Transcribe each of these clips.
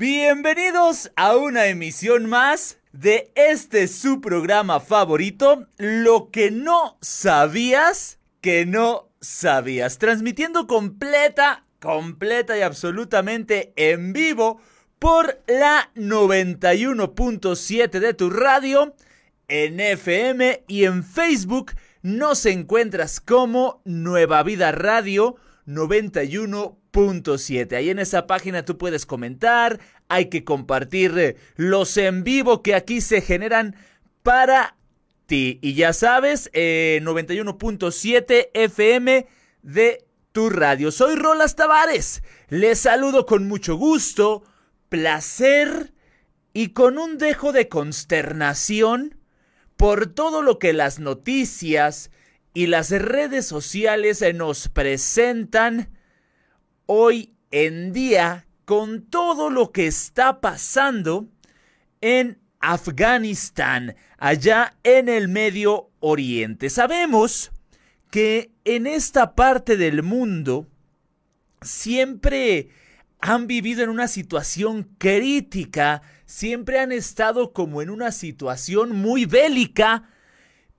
Bienvenidos a una emisión más de este su programa favorito, Lo que no sabías que no sabías, transmitiendo completa, completa y absolutamente en vivo por la 91.7 de tu radio, en FM y en Facebook. Nos encuentras como Nueva Vida Radio 91 7. Ahí en esa página tú puedes comentar, hay que compartir eh, los en vivo que aquí se generan para ti. Y ya sabes, 91.7 eh, FM de tu radio. Soy Rolas Tavares. Les saludo con mucho gusto, placer y con un dejo de consternación por todo lo que las noticias y las redes sociales nos presentan hoy en día con todo lo que está pasando en Afganistán, allá en el Medio Oriente. Sabemos que en esta parte del mundo siempre han vivido en una situación crítica, siempre han estado como en una situación muy bélica,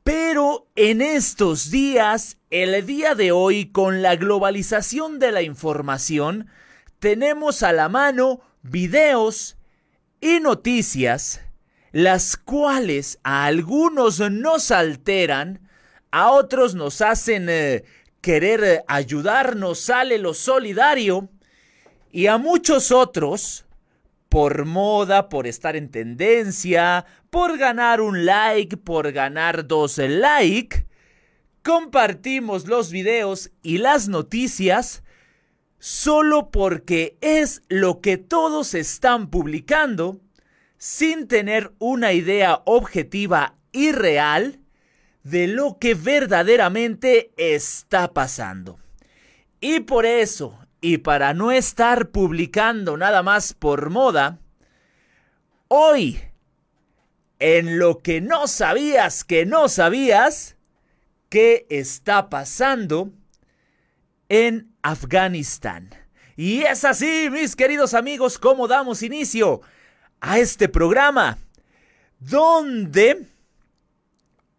pero en estos días, el día de hoy, con la globalización de la información, tenemos a la mano videos y noticias, las cuales a algunos nos alteran, a otros nos hacen eh, querer ayudarnos, sale lo solidario, y a muchos otros por moda, por estar en tendencia, por ganar un like, por ganar dos like, compartimos los videos y las noticias solo porque es lo que todos están publicando sin tener una idea objetiva y real de lo que verdaderamente está pasando. Y por eso y para no estar publicando nada más por moda, hoy, en lo que no sabías que no sabías, ¿qué está pasando en Afganistán? Y es así, mis queridos amigos, como damos inicio a este programa, donde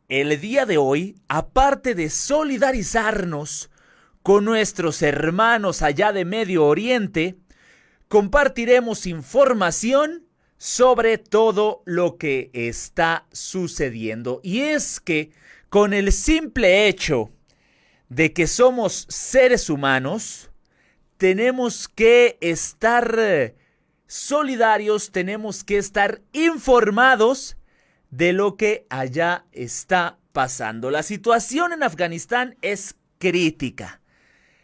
el día de hoy, aparte de solidarizarnos con nuestros hermanos allá de Medio Oriente, compartiremos información sobre todo lo que está sucediendo. Y es que con el simple hecho de que somos seres humanos, tenemos que estar eh, solidarios, tenemos que estar informados de lo que allá está pasando. La situación en Afganistán es crítica.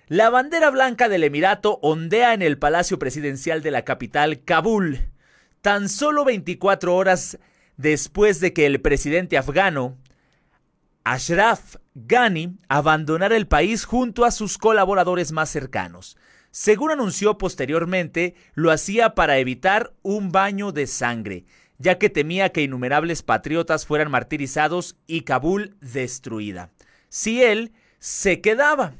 La bandera blanca del Emirato ondea en el Palacio Presidencial de la capital, Kabul, tan solo 24 horas después de que el presidente afgano, Ashraf Ghani, abandonara el país junto a sus colaboradores más cercanos. Según anunció posteriormente, lo hacía para evitar un baño de sangre, ya que temía que innumerables patriotas fueran martirizados y Kabul destruida. Si él se quedaba.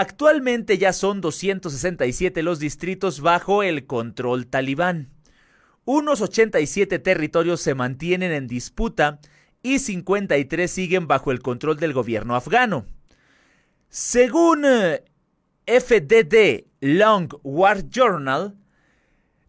Actualmente ya son 267 los distritos bajo el control talibán. Unos 87 territorios se mantienen en disputa y 53 siguen bajo el control del gobierno afgano. Según eh, FDD Long War Journal,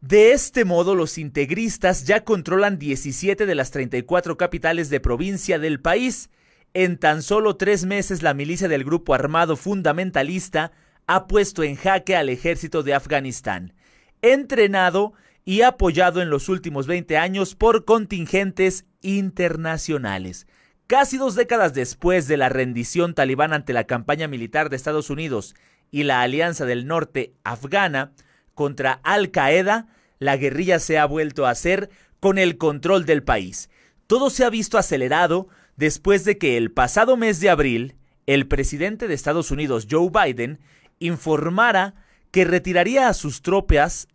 de este modo los integristas ya controlan 17 de las 34 capitales de provincia del país en tan solo tres meses la milicia del grupo armado fundamentalista ha puesto en jaque al ejército de Afganistán, entrenado y apoyado en los últimos 20 años por contingentes internacionales. Casi dos décadas después de la rendición talibán ante la campaña militar de Estados Unidos y la Alianza del Norte afgana contra Al Qaeda, la guerrilla se ha vuelto a hacer con el control del país. Todo se ha visto acelerado después de que el pasado mes de abril el presidente de Estados Unidos, Joe Biden, informara que retiraría a sus tropas,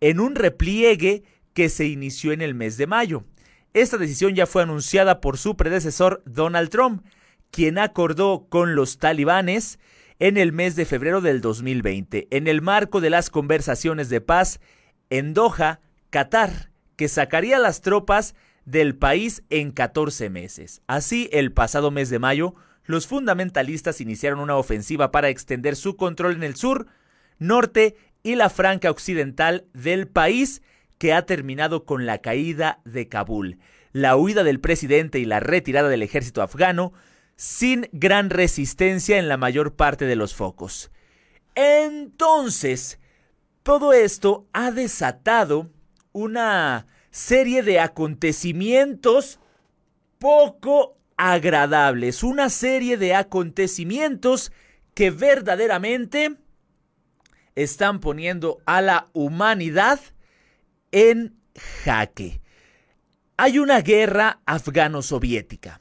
en un repliegue que se inició en el mes de mayo. Esta decisión ya fue anunciada por su predecesor Donald Trump, quien acordó con los talibanes en el mes de febrero del 2020, en el marco de las conversaciones de paz en Doha, Qatar, que sacaría las tropas del país en 14 meses. Así, el pasado mes de mayo, los fundamentalistas iniciaron una ofensiva para extender su control en el sur, norte y la franca occidental del país, que ha terminado con la caída de Kabul, la huida del presidente y la retirada del ejército afgano, sin gran resistencia en la mayor parte de los focos. Entonces, todo esto ha desatado una serie de acontecimientos poco agradables, una serie de acontecimientos que verdaderamente están poniendo a la humanidad en jaque. Hay una guerra afgano-soviética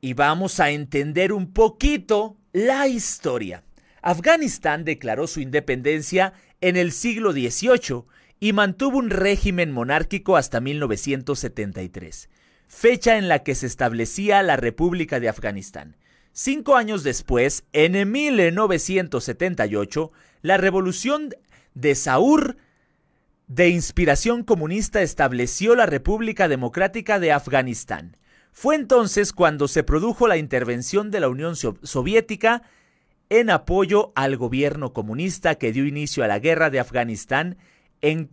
y vamos a entender un poquito la historia. Afganistán declaró su independencia en el siglo XVIII y mantuvo un régimen monárquico hasta 1973 fecha en la que se establecía la República de Afganistán. Cinco años después, en 1978, la revolución de Saur, de inspiración comunista, estableció la República Democrática de Afganistán. Fue entonces cuando se produjo la intervención de la Unión Soviética en apoyo al gobierno comunista que dio inicio a la guerra de Afganistán en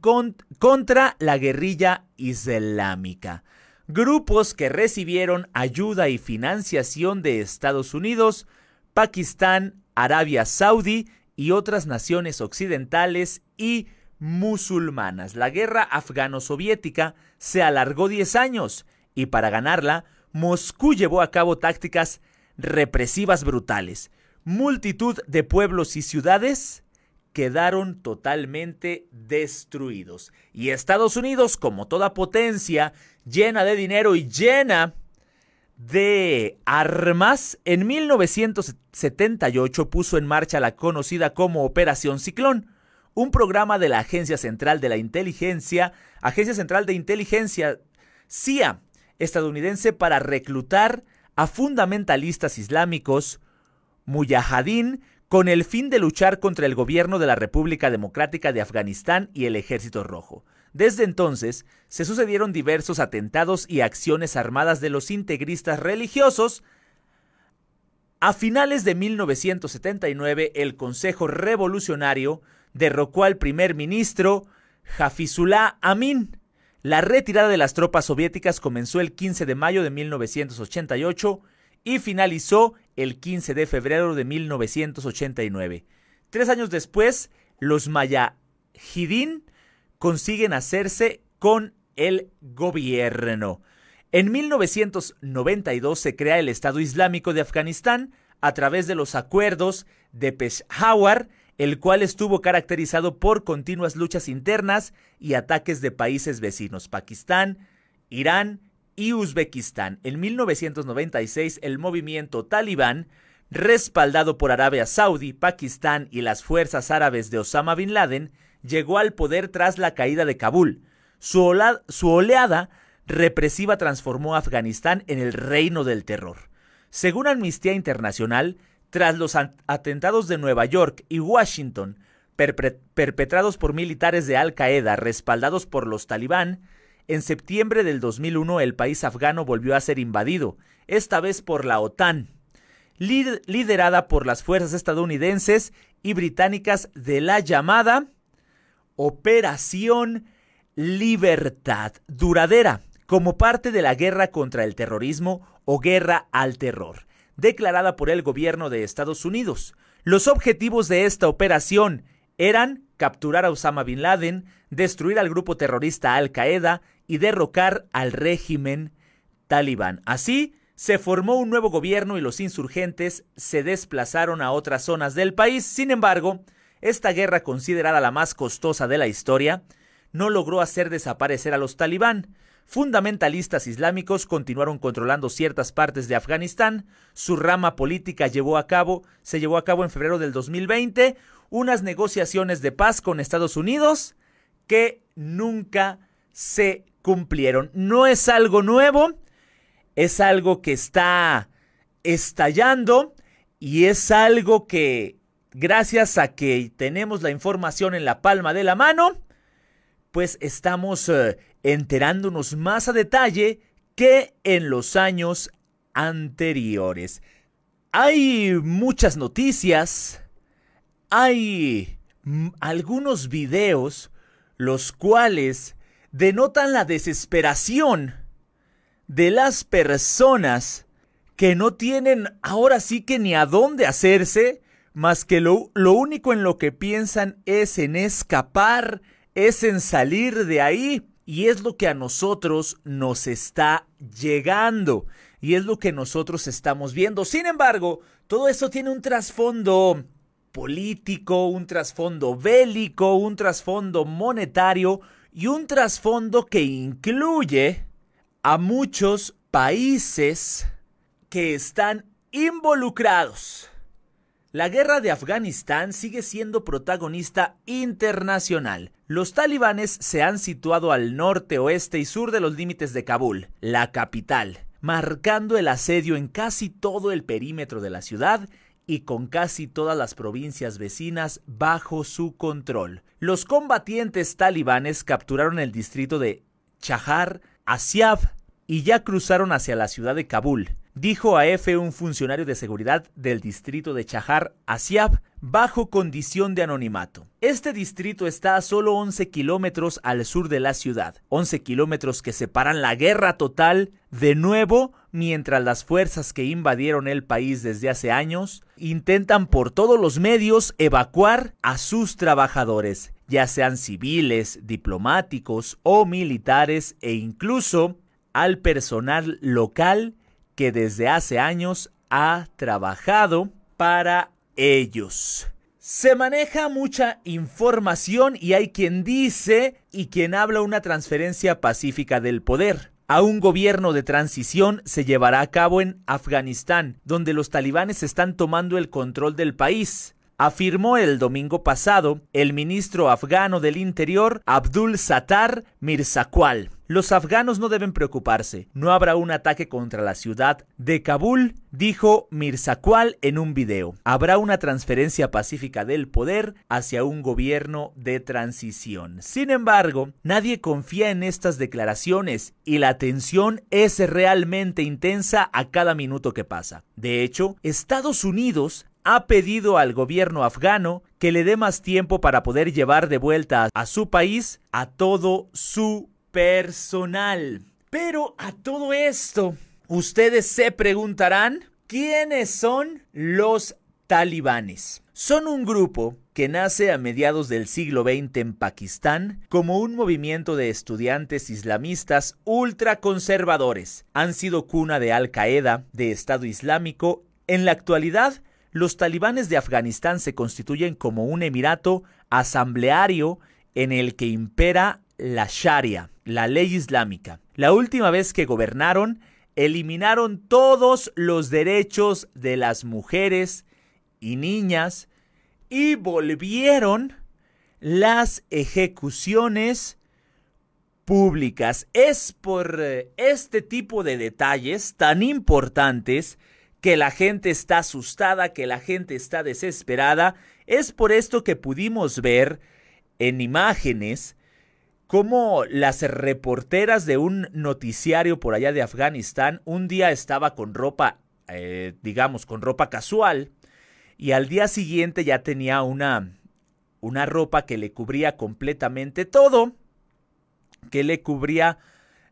contra la guerrilla islámica grupos que recibieron ayuda y financiación de Estados Unidos, Pakistán, Arabia Saudí y otras naciones occidentales y musulmanas. La guerra afgano-soviética se alargó 10 años y para ganarla, Moscú llevó a cabo tácticas represivas brutales. Multitud de pueblos y ciudades quedaron totalmente destruidos. Y Estados Unidos, como toda potencia llena de dinero y llena de armas, en 1978 puso en marcha la conocida como Operación Ciclón, un programa de la Agencia Central de la Inteligencia, Agencia Central de Inteligencia CIA estadounidense para reclutar a fundamentalistas islámicos, mujahideen, con el fin de luchar contra el gobierno de la República Democrática de Afganistán y el Ejército Rojo. Desde entonces, se sucedieron diversos atentados y acciones armadas de los integristas religiosos. A finales de 1979, el Consejo Revolucionario derrocó al primer ministro Hafizullah Amin. La retirada de las tropas soviéticas comenzó el 15 de mayo de 1988 y finalizó el 15 de febrero de 1989. Tres años después, los Mayahidin consiguen hacerse con el gobierno. En 1992 se crea el Estado Islámico de Afganistán a través de los acuerdos de Peshawar, el cual estuvo caracterizado por continuas luchas internas y ataques de países vecinos, Pakistán, Irán y Uzbekistán. En 1996 el movimiento talibán, respaldado por Arabia Saudí, Pakistán y las fuerzas árabes de Osama Bin Laden, llegó al poder tras la caída de Kabul. Su, oleada represiva transformó a Afganistán en el reino del terror. Según Amnistía Internacional, tras los atentados de Nueva York y Washington, perpetrados por militares de Al Qaeda respaldados por los talibán, en septiembre del 2001 el país afgano volvió a ser invadido, esta vez por la OTAN, liderada por las fuerzas estadounidenses y británicas de la llamada Operación Libertad Duradera, como parte de la guerra contra el terrorismo o guerra al terror, declarada por el gobierno de Estados Unidos. Los objetivos de esta operación eran capturar a Osama Bin Laden, destruir al grupo terrorista Al Qaeda y derrocar al régimen talibán. Así, se formó un nuevo gobierno y los insurgentes se desplazaron a otras zonas del país. Sin embargo, esta guerra, considerada la más costosa de la historia, no logró hacer desaparecer a los talibán. Fundamentalistas islámicos continuaron controlando ciertas partes de Afganistán. Su rama política llevó a cabo, se llevó a cabo en febrero del 2020 unas negociaciones de paz con Estados Unidos que nunca se cumplieron. No es algo nuevo, es algo que está estallando y es algo que, gracias a que tenemos la información en la palma de la mano, pues estamos eh, enterándonos más a detalle que en los años anteriores. Hay muchas noticias, hay algunos videos los cuales denotan la desesperación de las personas que no tienen ahora sí que ni a dónde hacerse, más que lo, lo, único en lo que piensan es en escapar, es en salir de ahí, y es lo que a nosotros nos está llegando, y es lo que nosotros estamos viendo. Sin embargo, todo eso tiene un trasfondo político, un trasfondo bélico, un trasfondo monetario y un trasfondo que incluye a muchos países que están involucrados. La guerra de Afganistán sigue siendo protagonista internacional. Los talibanes se han situado al norte, oeste y sur de los límites de Kabul, la capital, marcando el asedio en casi todo el perímetro de la ciudad y con casi todas las provincias vecinas bajo su control. Los combatientes talibanes capturaron el distrito de Chahar Asiab y ya cruzaron hacia la ciudad de Kabul, dijo a F un funcionario de seguridad del distrito de Chahar Asiab bajo condición de anonimato. Este distrito está a solo 11 kilómetros al sur de la ciudad, 11 kilómetros que separan la guerra total de nuevo mientras las fuerzas que invadieron el país desde hace años intentan por todos los medios evacuar a sus trabajadores, ya sean civiles, diplomáticos o militares e incluso al personal local que desde hace años ha trabajado para ellos. Se maneja mucha información y hay quien dice y quien habla una transferencia pacífica del poder. A un gobierno de transición se llevará a cabo en Afganistán, donde los talibanes están tomando el control del país afirmó el domingo pasado el ministro afgano del Interior Abdul Sattar Mirzakwal. Los afganos no deben preocuparse, no habrá un ataque contra la ciudad de Kabul, dijo Mirzakwal en un video. Habrá una transferencia pacífica del poder hacia un gobierno de transición. Sin embargo, nadie confía en estas declaraciones y la tensión es realmente intensa a cada minuto que pasa. De hecho, Estados Unidos ha pedido al gobierno afgano que le dé más tiempo para poder llevar de vuelta a su país a todo su personal. Pero a todo esto, ustedes se preguntarán, ¿quiénes son los talibanes? Son un grupo que nace a mediados del siglo XX en Pakistán como un movimiento de estudiantes islamistas ultraconservadores. Han sido cuna de Al Qaeda, de Estado Islámico. En la actualidad los talibanes de Afganistán se constituyen como un emirato asambleario en el que impera la Sharia, la ley islámica. La última vez que gobernaron, eliminaron todos los derechos de las mujeres y niñas y volvieron las ejecuciones públicas. Es por eh, este tipo de detalles tan importantes que la gente está asustada, que la gente está desesperada. Es por esto que pudimos ver en imágenes cómo las reporteras de un noticiario por allá de Afganistán un día estaba con ropa, eh, digamos, con ropa casual y al día siguiente ya tenía una, una ropa que le cubría completamente todo, que le cubría,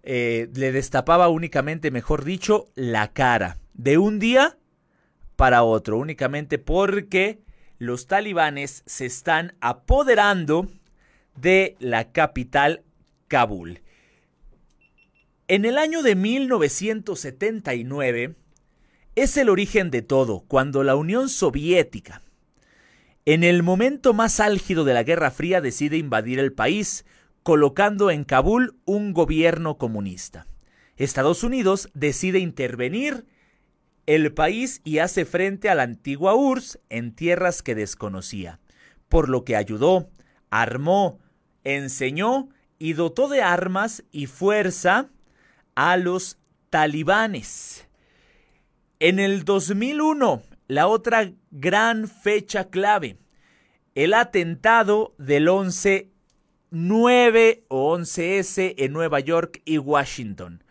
eh, le destapaba únicamente, mejor dicho, la cara de un día para otro, únicamente porque los talibanes se están apoderando de la capital Kabul. En el año de 1979 es el origen de todo, cuando la Unión Soviética, en el momento más álgido de la Guerra Fría, decide invadir el país, colocando en Kabul un gobierno comunista. Estados Unidos decide intervenir el país y hace frente a la antigua URSS en tierras que desconocía, por lo que ayudó, armó, enseñó y dotó de armas y fuerza a los talibanes. En el 2001, la otra gran fecha clave, el atentado del 11 9 o 11S en Nueva York y Washington,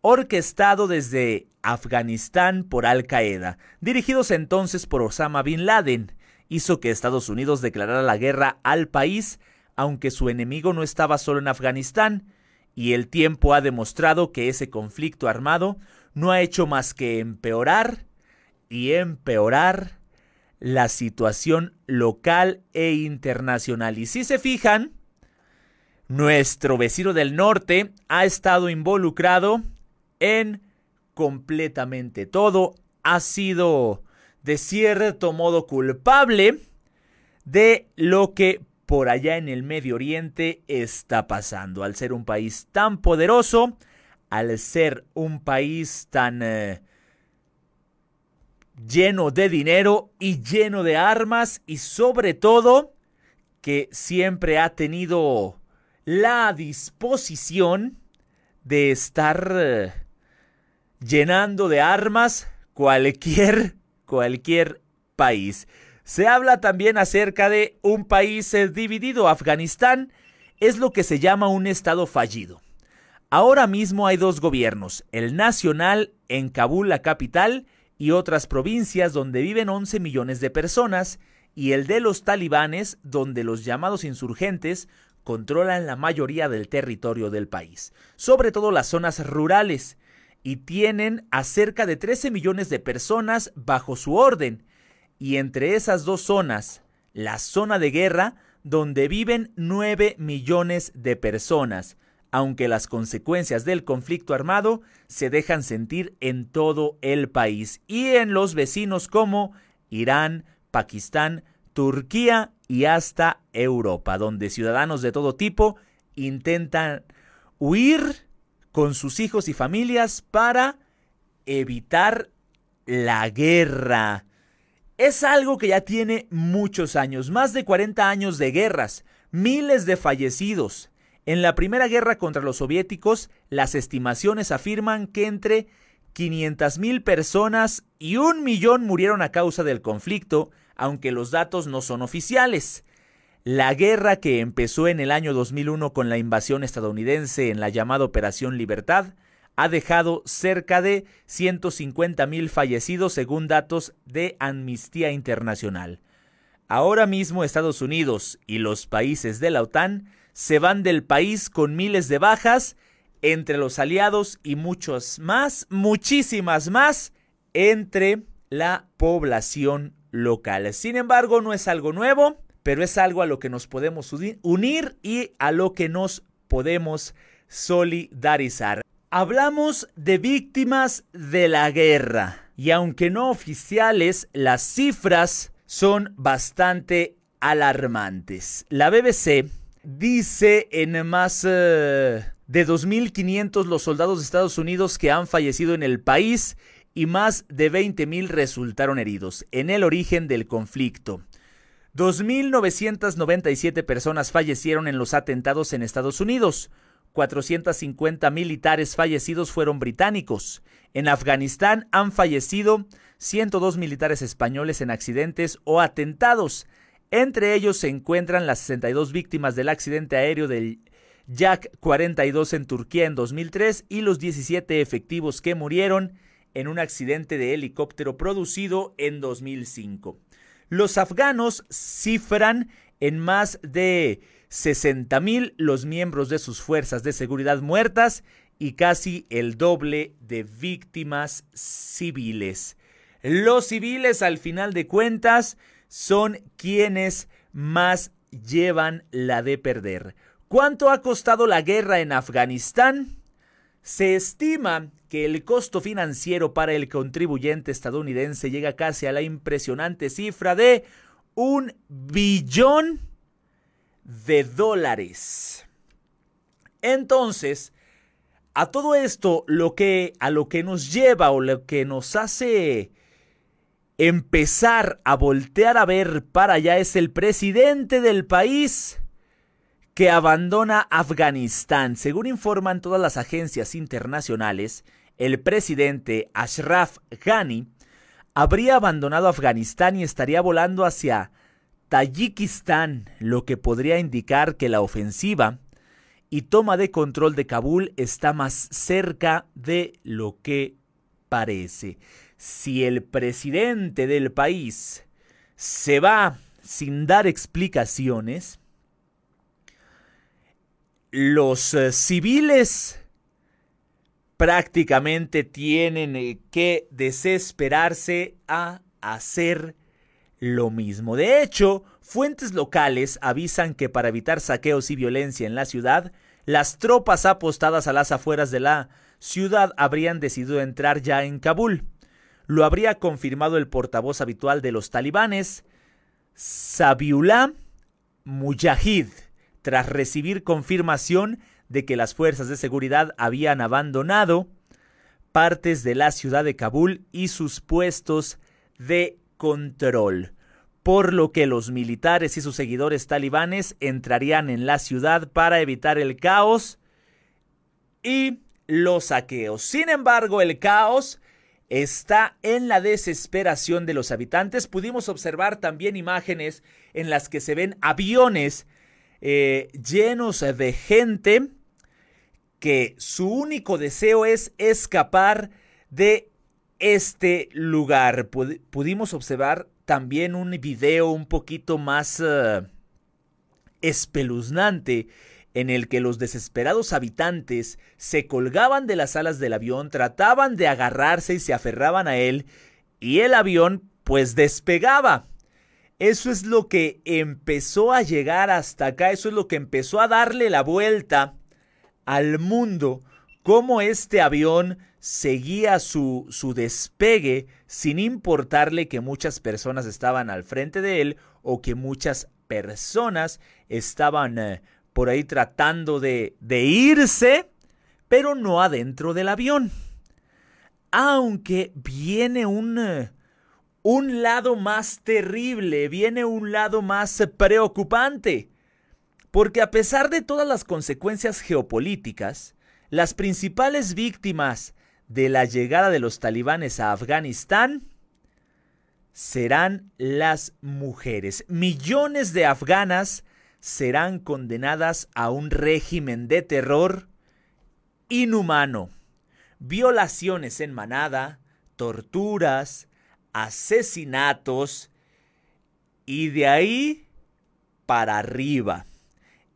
orquestado desde Afganistán por Al Qaeda, dirigidos entonces por Osama Bin Laden, hizo que Estados Unidos declarara la guerra al país, aunque su enemigo no estaba solo en Afganistán, y el tiempo ha demostrado que ese conflicto armado no ha hecho más que empeorar y empeorar la situación local e internacional. Y si se fijan, nuestro vecino del norte ha estado involucrado en completamente todo, ha sido de cierto modo culpable de lo que por allá en el Medio Oriente está pasando. Al ser un país tan poderoso, al ser un país tan eh, lleno de dinero y lleno de armas y sobre todo que siempre ha tenido la disposición de estar eh, llenando de armas cualquier cualquier país. Se habla también acerca de un país eh, dividido. Afganistán es lo que se llama un estado fallido. Ahora mismo hay dos gobiernos, el nacional en Kabul, la capital, y otras provincias donde viven 11 millones de personas, y el de los talibanes, donde los llamados insurgentes controlan la mayoría del territorio del país, sobre todo las zonas rurales, y tienen a cerca de 13 millones de personas bajo su orden, y entre esas dos zonas, la zona de guerra, donde viven 9 millones de personas, aunque las consecuencias del conflicto armado se dejan sentir en todo el país y en los vecinos como Irán, Pakistán, Turquía y hasta Europa, donde ciudadanos de todo tipo intentan huir con sus hijos y familias para evitar la guerra. Es algo que ya tiene muchos años, más de 40 años de guerras, miles de fallecidos. En la primera guerra contra los soviéticos, las estimaciones afirman que entre 500.000 personas y un millón murieron a causa del conflicto, aunque los datos no son oficiales. La guerra que empezó en el año 2001 con la invasión estadounidense en la llamada Operación Libertad ha dejado cerca de 150 mil fallecidos según datos de Amnistía Internacional. Ahora mismo Estados Unidos y los países de la OTAN se van del país con miles de bajas entre los aliados y muchos más, muchísimas más, entre la población local. Sin embargo, no es algo nuevo, pero es algo a lo que nos podemos unir y a lo que nos podemos solidarizar. Hablamos de víctimas de la guerra y aunque no oficiales, las cifras son bastante alarmantes. La BBC dice en más eh, de 2.500 los soldados de Estados Unidos que han fallecido en el país y más de 20.000 resultaron heridos en el origen del conflicto. 2.997 personas fallecieron en los atentados en Estados Unidos, 450 militares fallecidos fueron británicos. En Afganistán han fallecido 102 militares españoles en accidentes o atentados. Entre ellos se encuentran las 62 víctimas del accidente aéreo del Yak 42 en Turquía en 2003 y los 17 efectivos que murieron en un accidente de helicóptero producido en 2005. Los afganos cifran en más de 60.000 los miembros de sus fuerzas de seguridad muertas y casi el doble de víctimas civiles. Los civiles, al final de cuentas, son quienes más llevan la de perder. ¿Cuánto ha costado la guerra en Afganistán? Se estima que el costo financiero para el contribuyente estadounidense llega casi a la impresionante cifra de un billón de dólares. Entonces, a todo esto, lo que a lo que nos lleva o lo que nos hace empezar a voltear a ver para allá es el presidente del país que abandona Afganistán. Según informan todas las agencias internacionales, el presidente Ashraf Ghani habría abandonado Afganistán y estaría volando hacia Tayikistán, lo que podría indicar que la ofensiva y toma de control de Kabul está más cerca de lo que parece. Si el presidente del país se va sin dar explicaciones, los eh, civiles prácticamente tienen eh, que desesperarse a hacer lo mismo. De hecho, fuentes locales avisan que para evitar saqueos y violencia en la ciudad, las tropas apostadas a las afueras de la ciudad habrían decidido entrar ya en Kabul. Lo habría confirmado el portavoz habitual de los talibanes, Sabiullah Mujahid tras recibir confirmación de que las fuerzas de seguridad habían abandonado partes de la ciudad de Kabul y sus puestos de control, por lo que los militares y sus seguidores talibanes entrarían en la ciudad para evitar el caos y los saqueos. Sin embargo, el caos está en la desesperación de los habitantes. Pudimos observar también imágenes en las que se ven aviones eh, llenos de gente que su único deseo es escapar de este lugar. pudimos observar también un video un poquito más eh, espeluznante en el que los desesperados habitantes se colgaban de las alas del avión, trataban de agarrarse y se aferraban a él, y el avión pues despegaba. Eso es lo que empezó a llegar hasta acá, eso es lo que empezó a darle la vuelta al mundo, cómo este avión seguía su, su despegue sin importarle que muchas personas estaban al frente de él o que muchas personas estaban eh, por ahí tratando de, de irse, pero no adentro del avión. Aunque viene un... Eh, un lado más terrible, viene un lado más preocupante. Porque a pesar de todas las consecuencias geopolíticas, las principales víctimas de la llegada de los talibanes a Afganistán serán las mujeres. Millones de afganas serán condenadas a un régimen de terror inhumano. Violaciones en manada, torturas, asesinatos y de ahí para arriba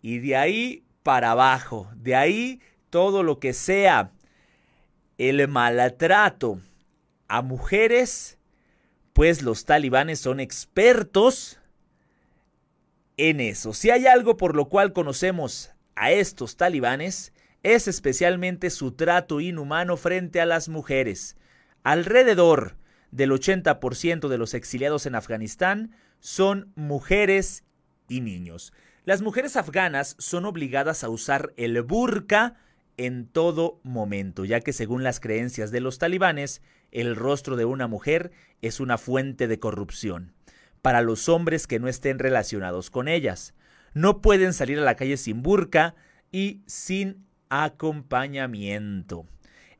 y de ahí para abajo, de ahí todo lo que sea el maltrato a mujeres, pues los talibanes son expertos en eso. Si hay algo por lo cual conocemos a estos talibanes, es especialmente su trato inhumano frente a las mujeres. Alrededor del 80% de los exiliados en Afganistán son mujeres y niños. Las mujeres afganas son obligadas a usar el burka en todo momento, ya que según las creencias de los talibanes, el rostro de una mujer es una fuente de corrupción para los hombres que no estén relacionados con ellas. No pueden salir a la calle sin burka y sin acompañamiento.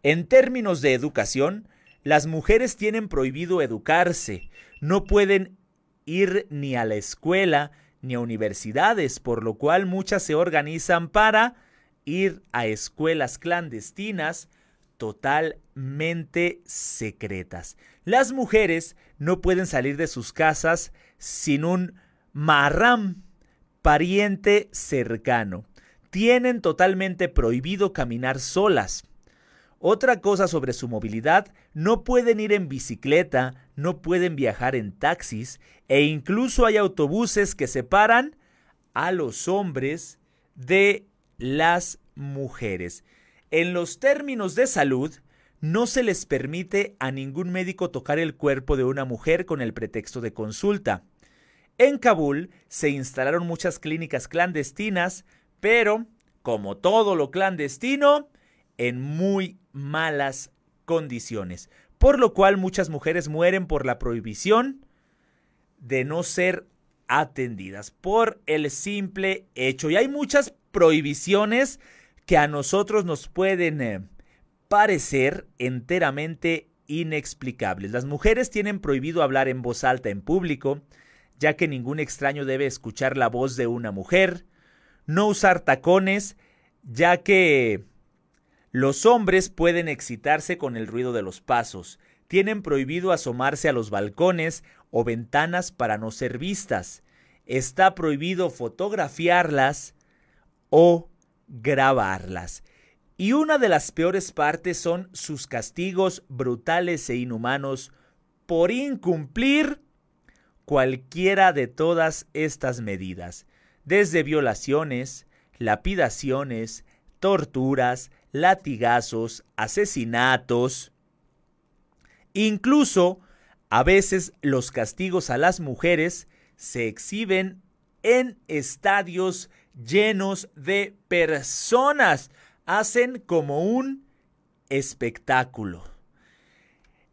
En términos de educación, las mujeres tienen prohibido educarse, no pueden ir ni a la escuela ni a universidades, por lo cual muchas se organizan para ir a escuelas clandestinas totalmente secretas. Las mujeres no pueden salir de sus casas sin un marram, pariente cercano. Tienen totalmente prohibido caminar solas. Otra cosa sobre su movilidad, no pueden ir en bicicleta, no pueden viajar en taxis e incluso hay autobuses que separan a los hombres de las mujeres. En los términos de salud, no se les permite a ningún médico tocar el cuerpo de una mujer con el pretexto de consulta. En Kabul se instalaron muchas clínicas clandestinas, pero, como todo lo clandestino, en muy malas condiciones, por lo cual muchas mujeres mueren por la prohibición de no ser atendidas por el simple hecho. Y hay muchas prohibiciones que a nosotros nos pueden eh, parecer enteramente inexplicables. Las mujeres tienen prohibido hablar en voz alta en público, ya que ningún extraño debe escuchar la voz de una mujer, no usar tacones, ya que los hombres pueden excitarse con el ruido de los pasos, tienen prohibido asomarse a los balcones o ventanas para no ser vistas, está prohibido fotografiarlas o grabarlas. Y una de las peores partes son sus castigos brutales e inhumanos por incumplir cualquiera de todas estas medidas, desde violaciones, lapidaciones, torturas, latigazos, asesinatos, incluso a veces los castigos a las mujeres se exhiben en estadios llenos de personas, hacen como un espectáculo.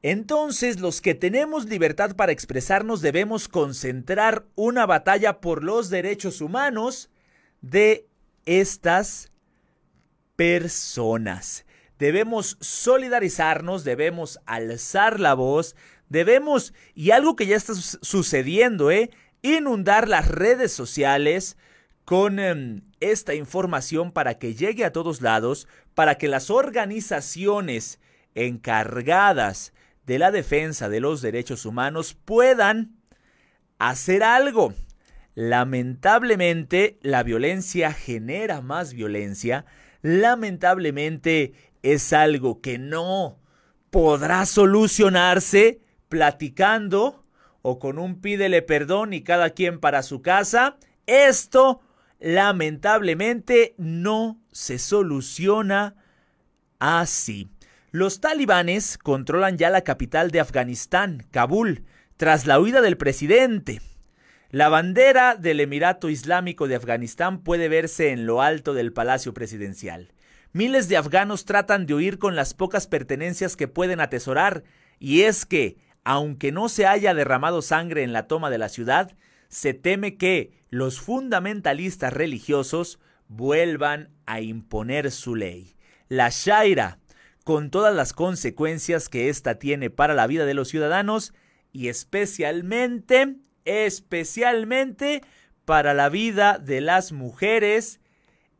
Entonces los que tenemos libertad para expresarnos debemos concentrar una batalla por los derechos humanos de estas personas. Debemos solidarizarnos, debemos alzar la voz, debemos, y algo que ya está sucediendo, ¿eh? inundar las redes sociales con em, esta información para que llegue a todos lados, para que las organizaciones encargadas de la defensa de los derechos humanos puedan hacer algo. Lamentablemente, la violencia genera más violencia. Lamentablemente, es algo que no podrá solucionarse platicando o con un pídele perdón y cada quien para su casa. Esto lamentablemente no se soluciona así. Los talibanes controlan ya la capital de Afganistán, Kabul, tras la huida del presidente. La bandera del Emirato Islámico de Afganistán puede verse en lo alto del Palacio Presidencial. Miles de afganos tratan de huir con las pocas pertenencias que pueden atesorar, y es que, aunque no se haya derramado sangre en la toma de la ciudad, se teme que los fundamentalistas religiosos vuelvan a imponer su ley. La Shaira, con todas las consecuencias que ésta tiene para la vida de los ciudadanos y especialmente, especialmente para la vida de las mujeres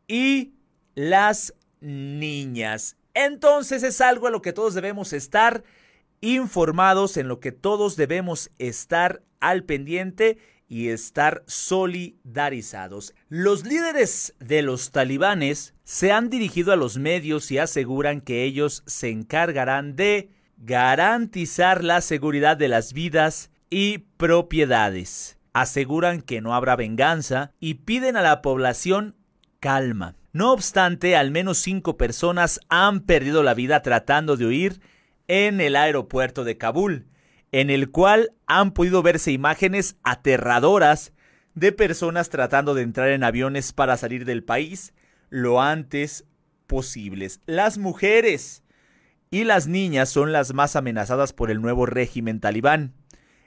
y las niñas. Entonces es algo a lo que todos debemos estar informados, en lo que todos debemos estar al pendiente y estar solidarizados. Los líderes de los talibanes se han dirigido a los medios y aseguran que ellos se encargarán de garantizar la seguridad de las vidas y propiedades. Aseguran que no habrá venganza y piden a la población calma. No obstante, al menos cinco personas han perdido la vida tratando de huir en el aeropuerto de Kabul en el cual han podido verse imágenes aterradoras de personas tratando de entrar en aviones para salir del país lo antes posibles. Las mujeres y las niñas son las más amenazadas por el nuevo régimen talibán.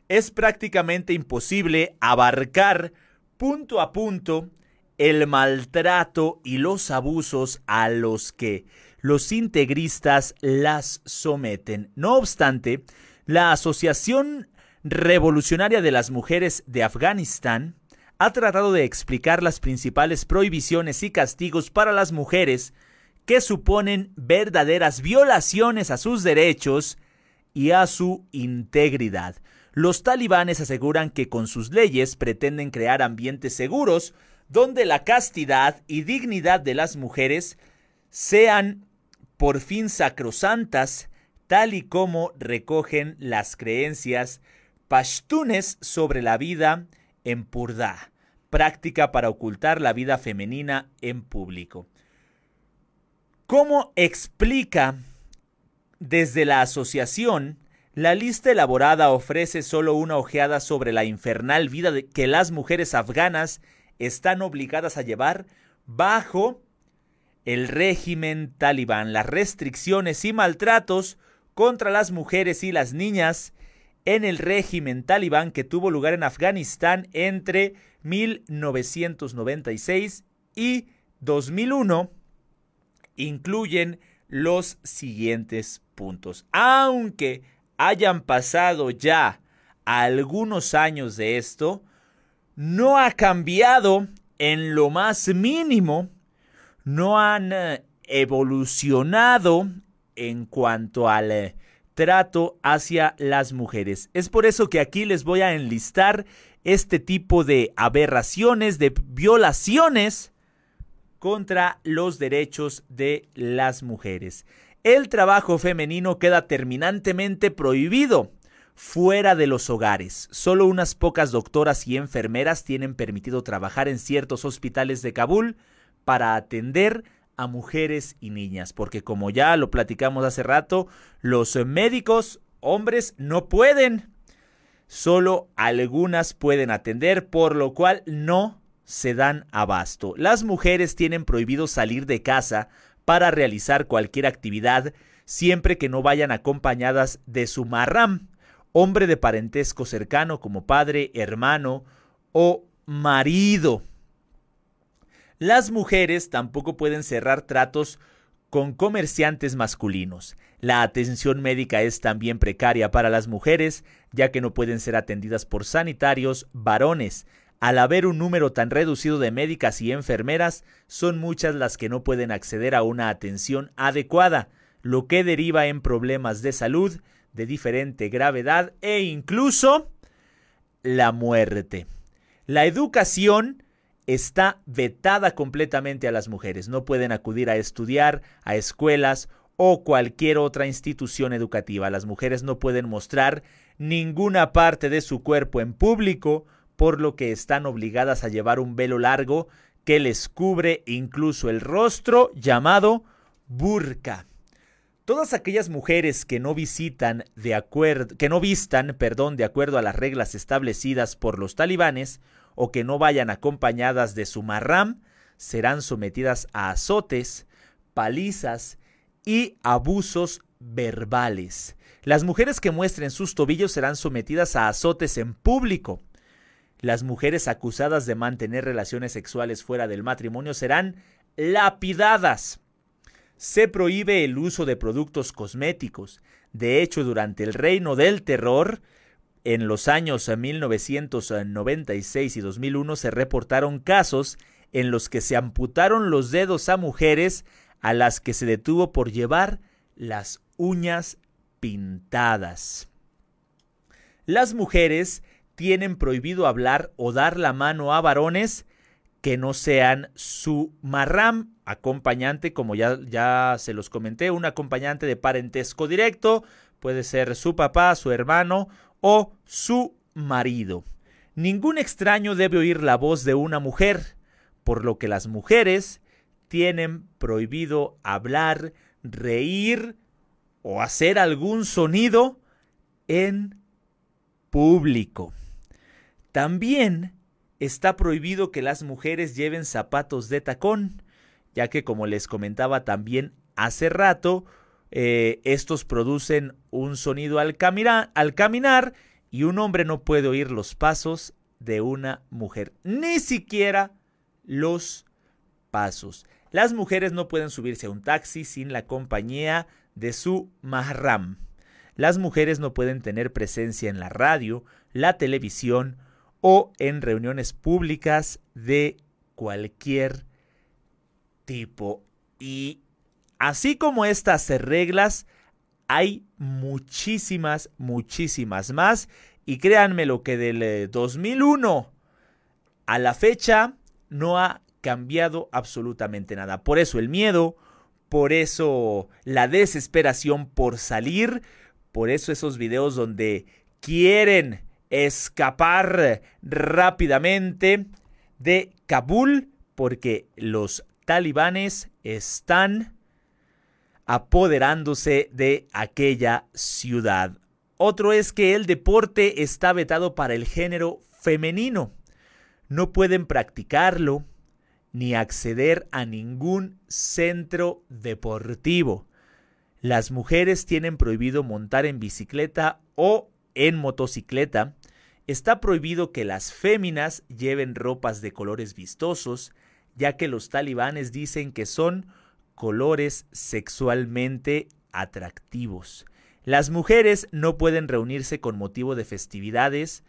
Es prácticamente imposible abarcar punto a punto el maltrato y los abusos a los que los integristas las someten. No obstante, la Asociación Revolucionaria de las Mujeres de Afganistán ha tratado de explicar las principales prohibiciones y castigos para las mujeres que suponen verdaderas violaciones a sus derechos y a su integridad. Los talibanes aseguran que con sus leyes pretenden crear ambientes seguros donde la castidad y dignidad de las mujeres sean por fin sacrosantas tal y como recogen las creencias pashtunes sobre la vida en purda, práctica para ocultar la vida femenina en público. ¿Cómo explica desde la asociación? La lista elaborada ofrece solo una ojeada sobre la infernal vida que las mujeres afganas están obligadas a llevar bajo el régimen talibán. Las restricciones y maltratos contra las mujeres y las niñas en el régimen talibán que tuvo lugar en Afganistán entre 1996 y 2001 incluyen los siguientes puntos. Aunque hayan pasado ya algunos años de esto, no ha cambiado en lo más mínimo, no han eh, evolucionado en cuanto al eh, trato hacia las mujeres. Es por eso que aquí les voy a enlistar este tipo de aberraciones, de violaciones contra los derechos de las mujeres. El trabajo femenino queda terminantemente prohibido fuera de los hogares. Solo unas pocas doctoras y enfermeras tienen permitido trabajar en ciertos hospitales de Kabul para atender a mujeres y niñas, porque como ya lo platicamos hace rato, los médicos hombres no pueden. Solo algunas pueden atender, por lo cual no se dan abasto. Las mujeres tienen prohibido salir de casa para realizar cualquier actividad siempre que no vayan acompañadas de su marram, hombre de parentesco cercano como padre, hermano o marido. Las mujeres tampoco pueden cerrar tratos con comerciantes masculinos. La atención médica es también precaria para las mujeres, ya que no pueden ser atendidas por sanitarios varones. Al haber un número tan reducido de médicas y enfermeras, son muchas las que no pueden acceder a una atención adecuada, lo que deriva en problemas de salud de diferente gravedad e incluso la muerte. La educación está vetada completamente a las mujeres. No pueden acudir a estudiar a escuelas o cualquier otra institución educativa. Las mujeres no pueden mostrar ninguna parte de su cuerpo en público, por lo que están obligadas a llevar un velo largo que les cubre incluso el rostro llamado burka. Todas aquellas mujeres que no visitan de acuerdo, que no vistan, perdón, de acuerdo a las reglas establecidas por los talibanes o que no vayan acompañadas de su marram serán sometidas a azotes, palizas y abusos verbales. Las mujeres que muestren sus tobillos serán sometidas a azotes en público. Las mujeres acusadas de mantener relaciones sexuales fuera del matrimonio serán lapidadas se prohíbe el uso de productos cosméticos. De hecho, durante el reino del terror, en los años 1996 y 2001 se reportaron casos en los que se amputaron los dedos a mujeres a las que se detuvo por llevar las uñas pintadas. Las mujeres tienen prohibido hablar o dar la mano a varones que no sean su marram acompañante, como ya, ya se los comenté, un acompañante de parentesco directo, puede ser su papá, su hermano o su marido. Ningún extraño debe oír la voz de una mujer, por lo que las mujeres tienen prohibido hablar, reír o hacer algún sonido en público. También está prohibido que las mujeres lleven zapatos de tacón, ya que como les comentaba también hace rato, eh, estos producen un sonido al, al caminar y un hombre no puede oír los pasos de una mujer, ni siquiera los pasos. Las mujeres no pueden subirse a un taxi sin la compañía de su mahram. Las mujeres no pueden tener presencia en la radio, la televisión o en reuniones públicas de cualquier tipo. Y así como estas reglas, hay muchísimas, muchísimas más. Y créanme lo que del 2001 eh, a la fecha no ha cambiado absolutamente nada. Por eso el miedo, por eso la desesperación por salir, por eso esos videos donde quieren escapar rápidamente de Kabul porque los talibanes están apoderándose de aquella ciudad. Otro es que el deporte está vetado para el género femenino. No pueden practicarlo ni acceder a ningún centro deportivo. Las mujeres tienen prohibido montar en bicicleta o en motocicleta Está prohibido que las féminas lleven ropas de colores vistosos, ya que los talibanes dicen que son colores sexualmente atractivos. Las mujeres no pueden reunirse con motivo de festividades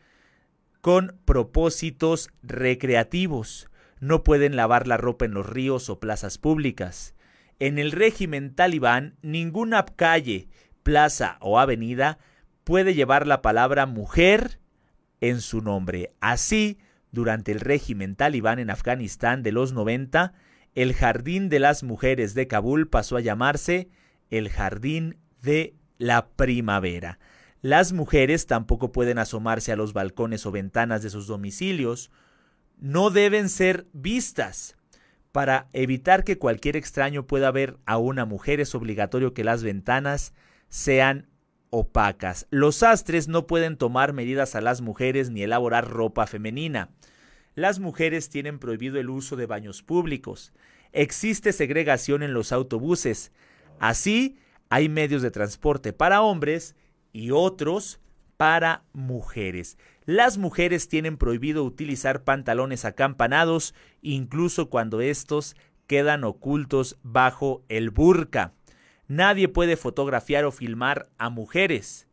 con propósitos recreativos. No pueden lavar la ropa en los ríos o plazas públicas. En el régimen talibán, ninguna calle, plaza o avenida puede llevar la palabra mujer en su nombre. Así, durante el régimen talibán en Afganistán de los 90, el Jardín de las Mujeres de Kabul pasó a llamarse el Jardín de la Primavera. Las mujeres tampoco pueden asomarse a los balcones o ventanas de sus domicilios. No deben ser vistas. Para evitar que cualquier extraño pueda ver a una mujer es obligatorio que las ventanas sean opacas. Los sastres no pueden tomar medidas a las mujeres ni elaborar ropa femenina. Las mujeres tienen prohibido el uso de baños públicos. Existe segregación en los autobuses. Así, hay medios de transporte para hombres y otros para mujeres. Las mujeres tienen prohibido utilizar pantalones acampanados, incluso cuando estos quedan ocultos bajo el burka. Nadie puede fotografiar o filmar a mujeres.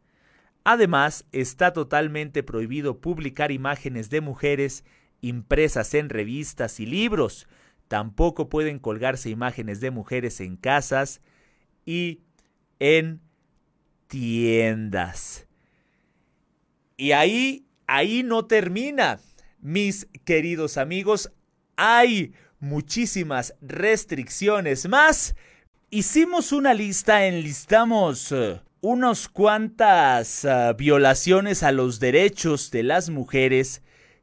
Además, está totalmente prohibido publicar imágenes de mujeres impresas en revistas y libros. Tampoco pueden colgarse imágenes de mujeres en casas y en tiendas. Y ahí, ahí no termina, mis queridos amigos. Hay muchísimas restricciones más Hicimos una lista, enlistamos uh, unas cuantas uh, violaciones a los derechos de las mujeres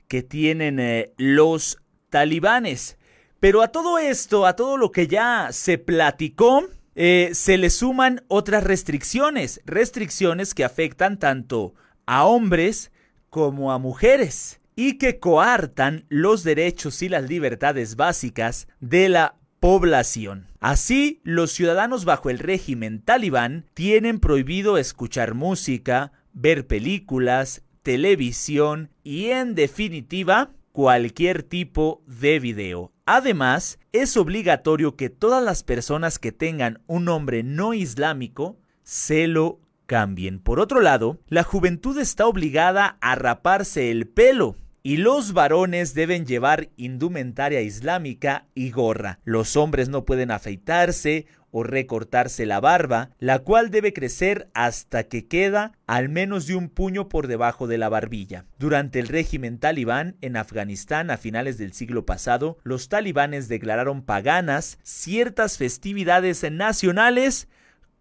que tienen eh, los talibanes. Pero a todo esto, a todo lo que ya se platicó, eh, se le suman otras restricciones, restricciones que afectan tanto a hombres como a mujeres y que coartan los derechos y las libertades básicas de la población. Así, los ciudadanos bajo el régimen talibán tienen prohibido escuchar música, ver películas, televisión y, en definitiva, cualquier tipo de video. Además, es obligatorio que todas las personas que tengan un nombre no islámico se lo cambien. Por otro lado, la juventud está obligada a raparse el pelo y los varones deben llevar indumentaria islámica y gorra. Los hombres no pueden afeitarse o recortarse la barba, la cual debe crecer hasta que queda al menos de un puño por debajo de la barbilla. Durante el régimen talibán en Afganistán a finales del siglo pasado, los talibanes declararon paganas ciertas festividades nacionales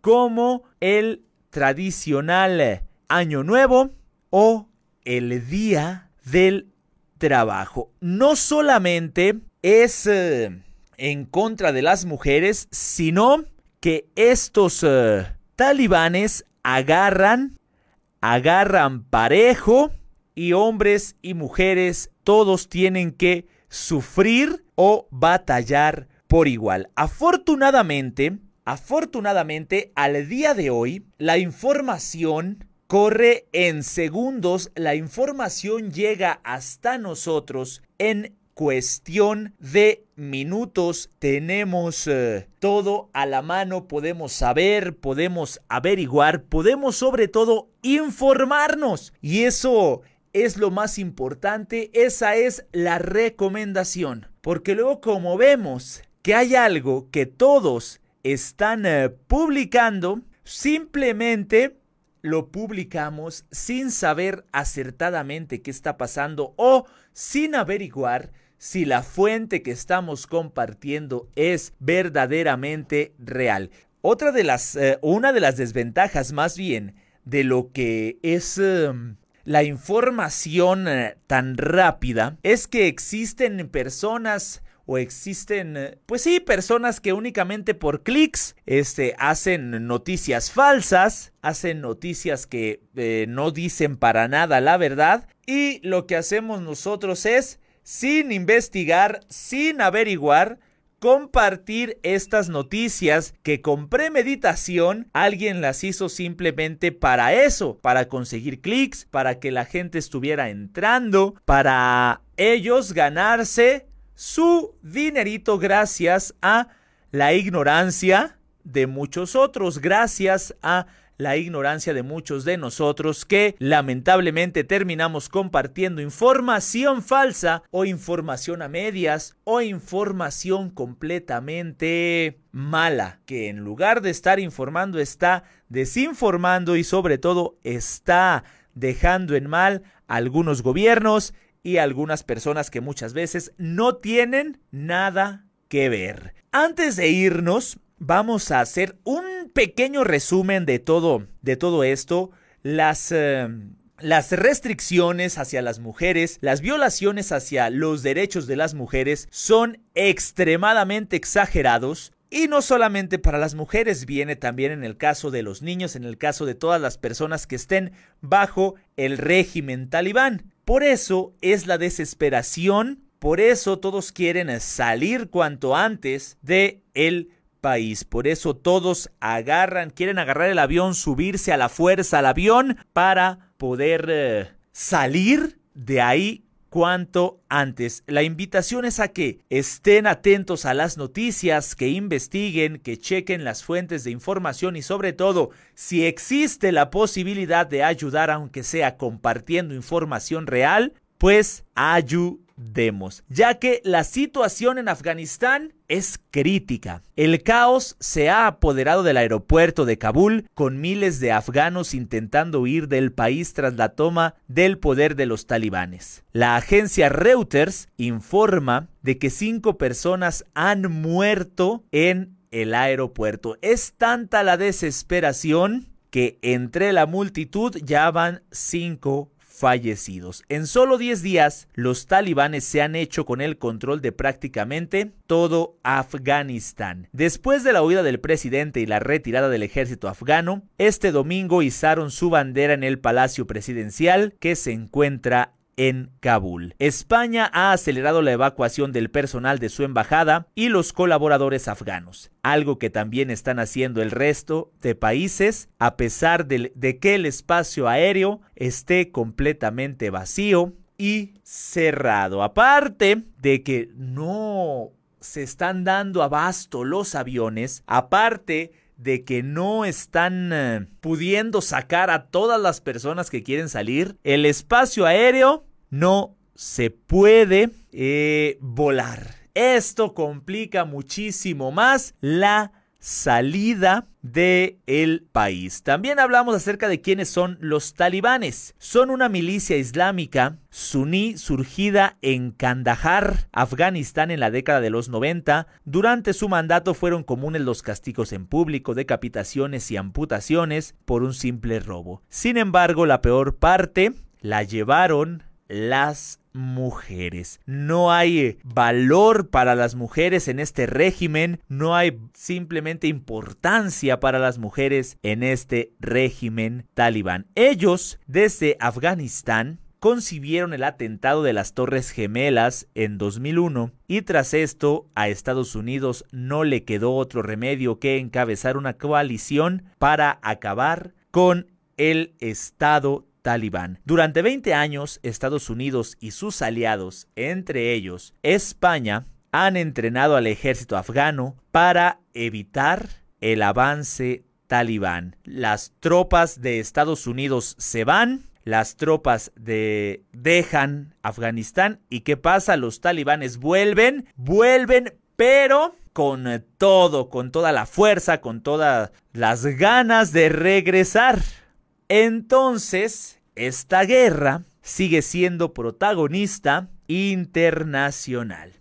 como el tradicional Año Nuevo o el Día del trabajo. No solamente es eh, en contra de las mujeres, sino que estos eh, talibanes agarran, agarran parejo y hombres y mujeres todos tienen que sufrir o batallar por igual. Afortunadamente, afortunadamente al día de hoy la información corre en segundos, la información llega hasta nosotros en cuestión de minutos tenemos eh, todo a la mano, podemos saber, podemos averiguar, podemos sobre todo informarnos. Y eso es lo más importante, esa es la recomendación. Porque luego como vemos que hay algo que todos están eh, publicando, simplemente lo publicamos sin saber acertadamente qué está pasando o sin averiguar si la fuente que estamos compartiendo es verdaderamente real. Otra de las, eh, una de las desventajas más bien de lo que es em, la información eh, tan rápida es que existen personas o existen, eh, pues sí, personas que únicamente por clics este, hacen noticias falsas, hacen noticias que eh, no dicen para nada la verdad y lo que hacemos nosotros es, sin investigar, sin averiguar, compartir estas noticias que con premeditación alguien las hizo simplemente para eso, para conseguir clics, para que la gente estuviera entrando, para ellos ganarse su dinerito gracias a la ignorancia de muchos otros, gracias a la ignorancia de muchos de nosotros que lamentablemente terminamos compartiendo información falsa o información a medias o información completamente mala, que en lugar de estar informando está desinformando y sobre todo está dejando en mal a algunos gobiernos y algunas personas que muchas veces no tienen nada que ver. Antes de irnos, vamos a hacer un pequeño resumen de todo, de todo esto. Las, eh, las restricciones hacia las mujeres, las violaciones hacia los derechos de las mujeres son extremadamente exagerados. Y no solamente para las mujeres, viene también en el caso de los niños, en el caso de todas las personas que estén bajo el régimen talibán. Por eso es la desesperación, por eso todos quieren salir cuanto antes de el país. Por eso todos agarran, quieren agarrar el avión, subirse a la fuerza al avión para poder eh, salir de ahí cuanto antes. La invitación es a que estén atentos a las noticias, que investiguen, que chequen las fuentes de información y sobre todo, si existe la posibilidad de ayudar, aunque sea compartiendo información real, pues ayuden demos, ya que la situación en Afganistán es crítica. El caos se ha apoderado del aeropuerto de Kabul con miles de afganos intentando huir del país tras la toma del poder de los talibanes. La agencia Reuters informa de que cinco personas han muerto en el aeropuerto. Es tanta la desesperación que entre la multitud ya van cinco fallecidos. En solo 10 días, los talibanes se han hecho con el control de prácticamente todo Afganistán. Después de la huida del presidente y la retirada del ejército afgano, este domingo izaron su bandera en el Palacio Presidencial que se encuentra en Kabul. España ha acelerado la evacuación del personal de su embajada y los colaboradores afganos, algo que también están haciendo el resto de países a pesar de, de que el espacio aéreo esté completamente vacío y cerrado. Aparte de que no se están dando abasto los aviones, aparte de que no están eh, pudiendo sacar a todas las personas que quieren salir, el espacio aéreo no se puede eh, volar. Esto complica muchísimo más la salida de el país. También hablamos acerca de quiénes son los talibanes. Son una milicia islámica suní surgida en Kandahar, Afganistán en la década de los 90. Durante su mandato fueron comunes los castigos en público, decapitaciones y amputaciones por un simple robo. Sin embargo, la peor parte la llevaron las mujeres. No hay eh, valor para las mujeres en este régimen, no hay simplemente importancia para las mujeres en este régimen talibán. Ellos, desde Afganistán, concibieron el atentado de las Torres Gemelas en 2001 y tras esto a Estados Unidos no le quedó otro remedio que encabezar una coalición para acabar con el Estado talibán. Durante 20 años, Estados Unidos y sus aliados, entre ellos España, han entrenado al ejército afgano para evitar el avance talibán. Las tropas de Estados Unidos se van, las tropas de dejan Afganistán y qué pasa, los talibanes vuelven, vuelven, pero con todo, con toda la fuerza, con todas las ganas de regresar. Entonces, esta guerra sigue siendo protagonista internacional.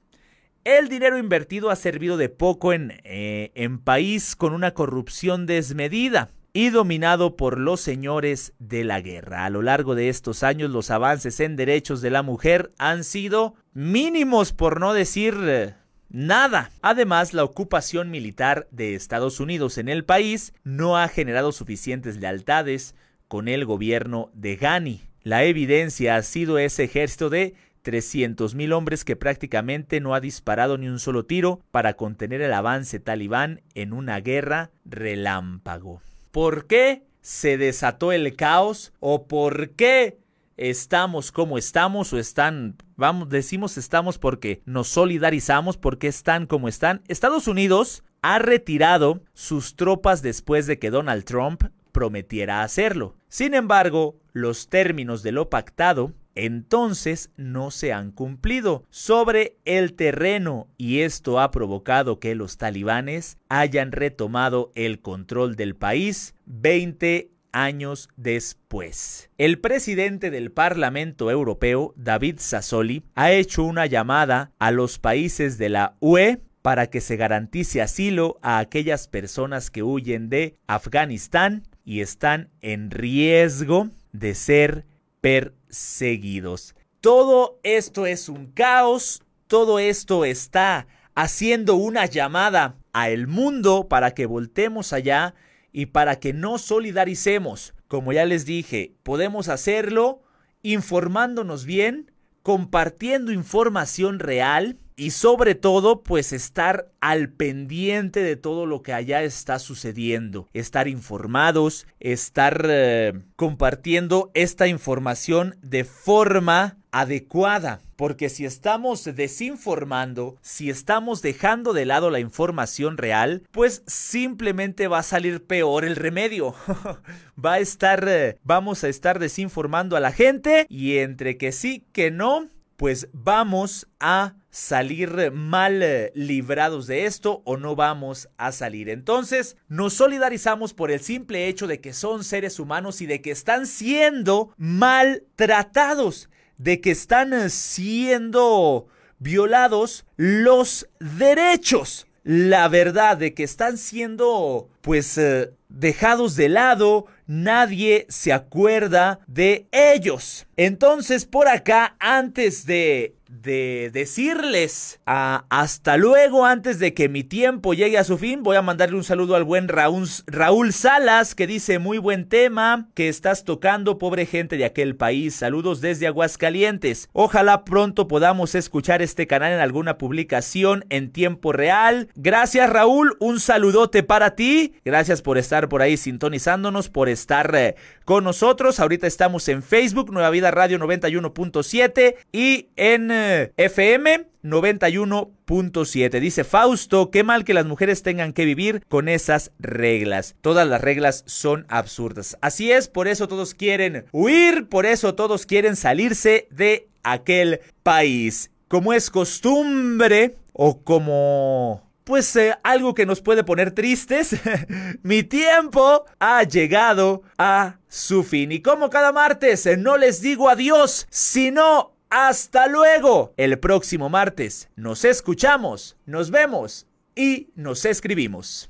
El dinero invertido ha servido de poco en, eh, en país con una corrupción desmedida y dominado por los señores de la guerra. A lo largo de estos años los avances en derechos de la mujer han sido mínimos por no decir eh, nada. Además, la ocupación militar de Estados Unidos en el país no ha generado suficientes lealtades con el gobierno de Ghani. La evidencia ha sido ese ejército de 300.000 hombres que prácticamente no ha disparado ni un solo tiro para contener el avance talibán en una guerra relámpago. ¿Por qué se desató el caos o por qué estamos como estamos o están, vamos, decimos estamos porque nos solidarizamos porque están como están. Estados Unidos ha retirado sus tropas después de que Donald Trump prometiera hacerlo. Sin embargo, los términos de lo pactado entonces no se han cumplido sobre el terreno y esto ha provocado que los talibanes hayan retomado el control del país 20 años después. El presidente del Parlamento Europeo, David Sassoli, ha hecho una llamada a los países de la UE para que se garantice asilo a aquellas personas que huyen de Afganistán y están en riesgo de ser perseguidos. Todo esto es un caos, todo esto está haciendo una llamada a el mundo para que voltemos allá y para que nos solidaricemos. Como ya les dije, podemos hacerlo informándonos bien, compartiendo información real y sobre todo pues estar al pendiente de todo lo que allá está sucediendo, estar informados, estar eh, compartiendo esta información de forma adecuada. Porque si estamos desinformando, si estamos dejando de lado la información real, pues simplemente va a salir peor el remedio. va a estar, eh, vamos a estar desinformando a la gente y entre que sí, que no, pues vamos a salir mal eh, librados de esto o no vamos a salir. Entonces, nos solidarizamos por el simple hecho de que son seres humanos y de que están siendo maltratados, de que están eh, siendo violados los derechos. La verdad de que están siendo pues eh, dejados de lado, nadie se acuerda de ellos. Entonces por acá, antes de de decirles hasta luego antes de que mi tiempo llegue a su fin. Voy a mandarle un saludo al buen Raúl, Raúl Salas que dice muy buen tema que estás tocando, pobre gente de aquel país. Saludos desde Aguascalientes. Ojalá pronto podamos escuchar este canal en alguna publicación en tiempo real. Gracias Raúl, un saludote para ti. Gracias por estar por ahí sintonizándonos, por estar eh, con nosotros. Ahorita estamos en Facebook, Nueva Vida Radio 91.7 y en... Eh, FM 91.7. Dice Fausto, qué mal que las mujeres tengan que vivir con esas reglas. Todas las reglas son absurdas. Así es, por eso todos quieren huir, por eso todos quieren salirse de aquel país. Como es costumbre o como pues eh, algo que nos puede poner tristes, mi tiempo ha llegado a su fin. Y como cada martes, eh, no les digo adiós, sino hasta luego. El próximo martes nos escuchamos, nos vemos y nos escribimos.